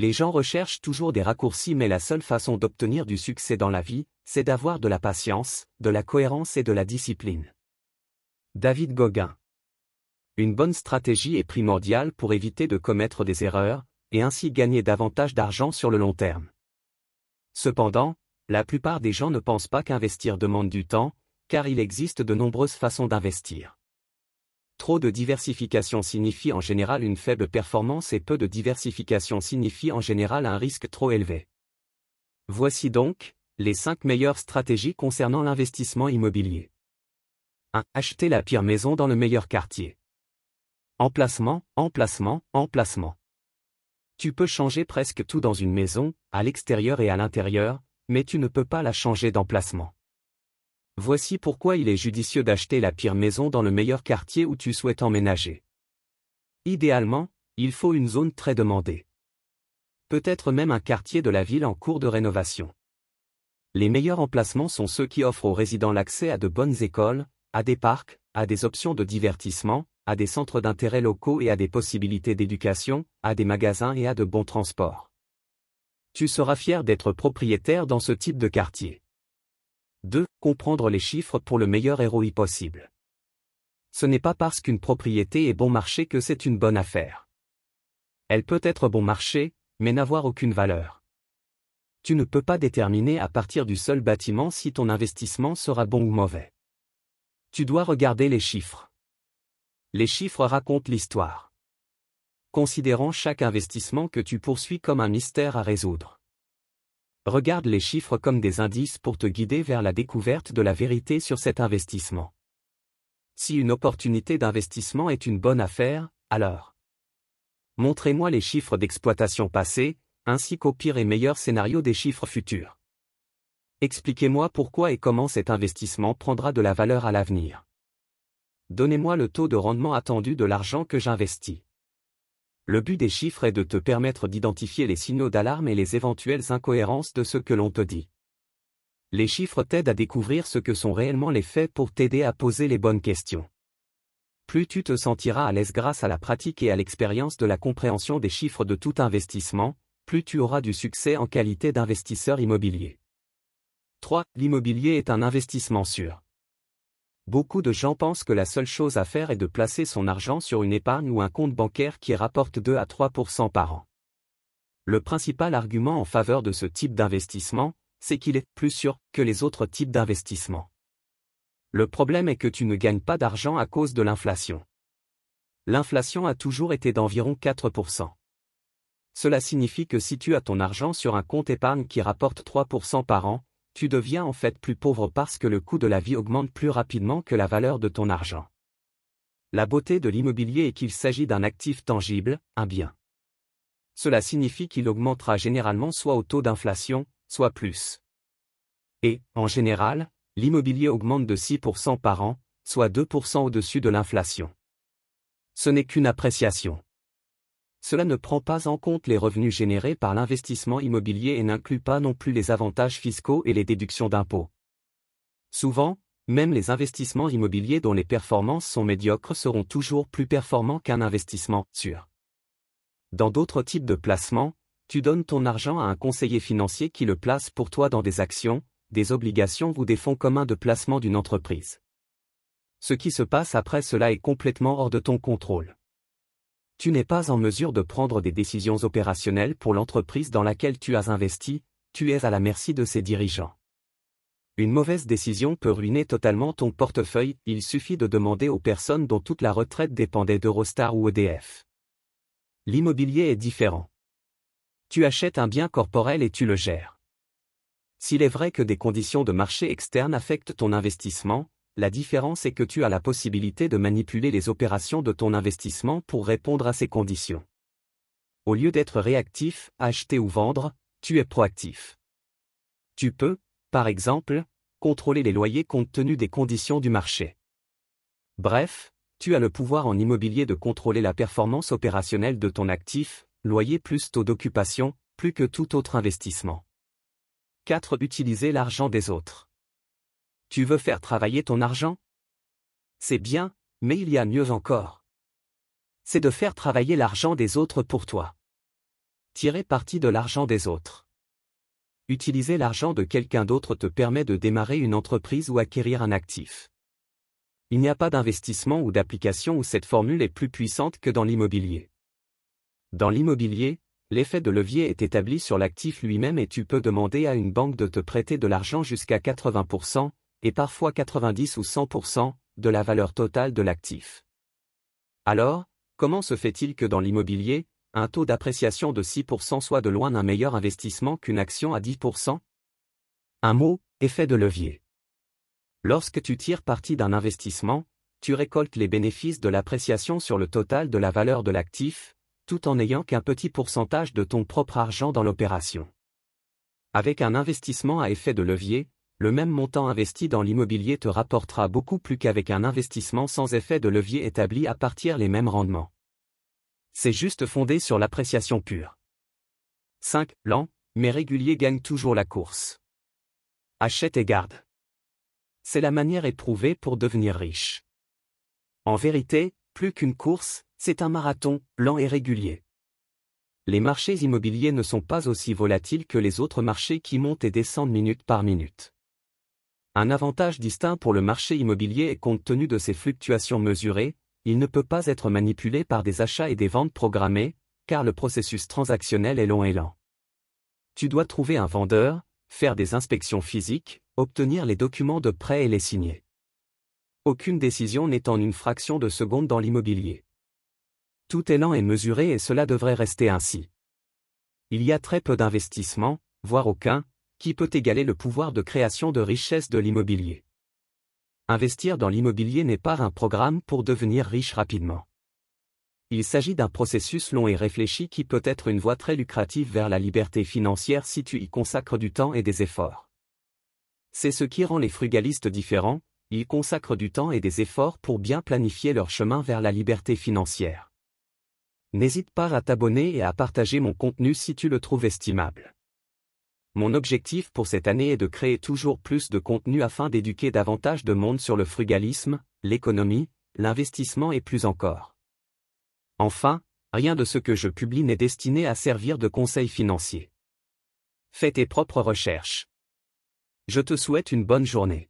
Les gens recherchent toujours des raccourcis mais la seule façon d'obtenir du succès dans la vie, c'est d'avoir de la patience, de la cohérence et de la discipline. David Gauguin Une bonne stratégie est primordiale pour éviter de commettre des erreurs, et ainsi gagner davantage d'argent sur le long terme. Cependant, la plupart des gens ne pensent pas qu'investir demande du temps, car il existe de nombreuses façons d'investir. Trop de diversification signifie en général une faible performance et peu de diversification signifie en général un risque trop élevé. Voici donc, les 5 meilleures stratégies concernant l'investissement immobilier. 1. Acheter la pire maison dans le meilleur quartier. Emplacement, emplacement, emplacement. Tu peux changer presque tout dans une maison, à l'extérieur et à l'intérieur, mais tu ne peux pas la changer d'emplacement. Voici pourquoi il est judicieux d'acheter la pire maison dans le meilleur quartier où tu souhaites emménager. Idéalement, il faut une zone très demandée. Peut-être même un quartier de la ville en cours de rénovation. Les meilleurs emplacements sont ceux qui offrent aux résidents l'accès à de bonnes écoles, à des parcs, à des options de divertissement, à des centres d'intérêt locaux et à des possibilités d'éducation, à des magasins et à de bons transports. Tu seras fier d'être propriétaire dans ce type de quartier. 2. Comprendre les chiffres pour le meilleur ROI possible. Ce n'est pas parce qu'une propriété est bon marché que c'est une bonne affaire. Elle peut être bon marché, mais n'avoir aucune valeur. Tu ne peux pas déterminer à partir du seul bâtiment si ton investissement sera bon ou mauvais. Tu dois regarder les chiffres. Les chiffres racontent l'histoire. Considérons chaque investissement que tu poursuis comme un mystère à résoudre. Regarde les chiffres comme des indices pour te guider vers la découverte de la vérité sur cet investissement. Si une opportunité d'investissement est une bonne affaire, alors montrez-moi les chiffres d'exploitation passés, ainsi qu'au pire et meilleur scénario des chiffres futurs. Expliquez-moi pourquoi et comment cet investissement prendra de la valeur à l'avenir. Donnez-moi le taux de rendement attendu de l'argent que j'investis. Le but des chiffres est de te permettre d'identifier les signaux d'alarme et les éventuelles incohérences de ce que l'on te dit. Les chiffres t'aident à découvrir ce que sont réellement les faits pour t'aider à poser les bonnes questions. Plus tu te sentiras à l'aise grâce à la pratique et à l'expérience de la compréhension des chiffres de tout investissement, plus tu auras du succès en qualité d'investisseur immobilier. 3. L'immobilier est un investissement sûr. Beaucoup de gens pensent que la seule chose à faire est de placer son argent sur une épargne ou un compte bancaire qui rapporte 2 à 3% par an. Le principal argument en faveur de ce type d'investissement, c'est qu'il est plus sûr que les autres types d'investissement. Le problème est que tu ne gagnes pas d'argent à cause de l'inflation. L'inflation a toujours été d'environ 4%. Cela signifie que si tu as ton argent sur un compte épargne qui rapporte 3% par an, tu deviens en fait plus pauvre parce que le coût de la vie augmente plus rapidement que la valeur de ton argent. La beauté de l'immobilier est qu'il s'agit d'un actif tangible, un bien. Cela signifie qu'il augmentera généralement soit au taux d'inflation, soit plus. Et, en général, l'immobilier augmente de 6% par an, soit 2% au-dessus de l'inflation. Ce n'est qu'une appréciation. Cela ne prend pas en compte les revenus générés par l'investissement immobilier et n'inclut pas non plus les avantages fiscaux et les déductions d'impôts. Souvent, même les investissements immobiliers dont les performances sont médiocres seront toujours plus performants qu'un investissement sûr. Dans d'autres types de placements, tu donnes ton argent à un conseiller financier qui le place pour toi dans des actions, des obligations ou des fonds communs de placement d'une entreprise. Ce qui se passe après cela est complètement hors de ton contrôle tu n'es pas en mesure de prendre des décisions opérationnelles pour l'entreprise dans laquelle tu as investi, tu es à la merci de ses dirigeants. Une mauvaise décision peut ruiner totalement ton portefeuille, il suffit de demander aux personnes dont toute la retraite dépendait d'Eurostar ou EDF. L'immobilier est différent. Tu achètes un bien corporel et tu le gères. S'il est vrai que des conditions de marché externes affectent ton investissement, la différence est que tu as la possibilité de manipuler les opérations de ton investissement pour répondre à ces conditions. Au lieu d'être réactif, acheter ou vendre, tu es proactif. Tu peux, par exemple, contrôler les loyers compte tenu des conditions du marché. Bref, tu as le pouvoir en immobilier de contrôler la performance opérationnelle de ton actif, loyer plus taux d'occupation, plus que tout autre investissement. 4. Utiliser l'argent des autres. Tu veux faire travailler ton argent? C'est bien, mais il y a mieux encore. C'est de faire travailler l'argent des autres pour toi. Tirer parti de l'argent des autres. Utiliser l'argent de quelqu'un d'autre te permet de démarrer une entreprise ou acquérir un actif. Il n'y a pas d'investissement ou d'application où cette formule est plus puissante que dans l'immobilier. Dans l'immobilier, l'effet de levier est établi sur l'actif lui-même et tu peux demander à une banque de te prêter de l'argent jusqu'à 80%, et parfois 90 ou 100%, de la valeur totale de l'actif. Alors, comment se fait-il que dans l'immobilier, un taux d'appréciation de 6% soit de loin un meilleur investissement qu'une action à 10% Un mot, effet de levier. Lorsque tu tires parti d'un investissement, tu récoltes les bénéfices de l'appréciation sur le total de la valeur de l'actif, tout en n'ayant qu'un petit pourcentage de ton propre argent dans l'opération. Avec un investissement à effet de levier, le même montant investi dans l'immobilier te rapportera beaucoup plus qu'avec un investissement sans effet de levier établi à partir les mêmes rendements. C'est juste fondé sur l'appréciation pure. 5. Lent, mais régulier gagne toujours la course. Achète et garde c'est la manière éprouvée pour devenir riche. En vérité, plus qu'une course, c'est un marathon, lent et régulier. Les marchés immobiliers ne sont pas aussi volatiles que les autres marchés qui montent et descendent minute par minute. Un avantage distinct pour le marché immobilier est compte tenu de ses fluctuations mesurées, il ne peut pas être manipulé par des achats et des ventes programmées, car le processus transactionnel est long et lent. Tu dois trouver un vendeur, faire des inspections physiques, obtenir les documents de prêt et les signer. Aucune décision n'est en une fraction de seconde dans l'immobilier. Tout est lent et mesuré et cela devrait rester ainsi. Il y a très peu d'investissement, voire aucun, qui peut égaler le pouvoir de création de richesse de l'immobilier? Investir dans l'immobilier n'est pas un programme pour devenir riche rapidement. Il s'agit d'un processus long et réfléchi qui peut être une voie très lucrative vers la liberté financière si tu y consacres du temps et des efforts. C'est ce qui rend les frugalistes différents, ils consacrent du temps et des efforts pour bien planifier leur chemin vers la liberté financière. N'hésite pas à t'abonner et à partager mon contenu si tu le trouves estimable. Mon objectif pour cette année est de créer toujours plus de contenu afin d'éduquer davantage de monde sur le frugalisme, l'économie, l'investissement et plus encore. Enfin, rien de ce que je publie n'est destiné à servir de conseil financier. Fais tes propres recherches. Je te souhaite une bonne journée.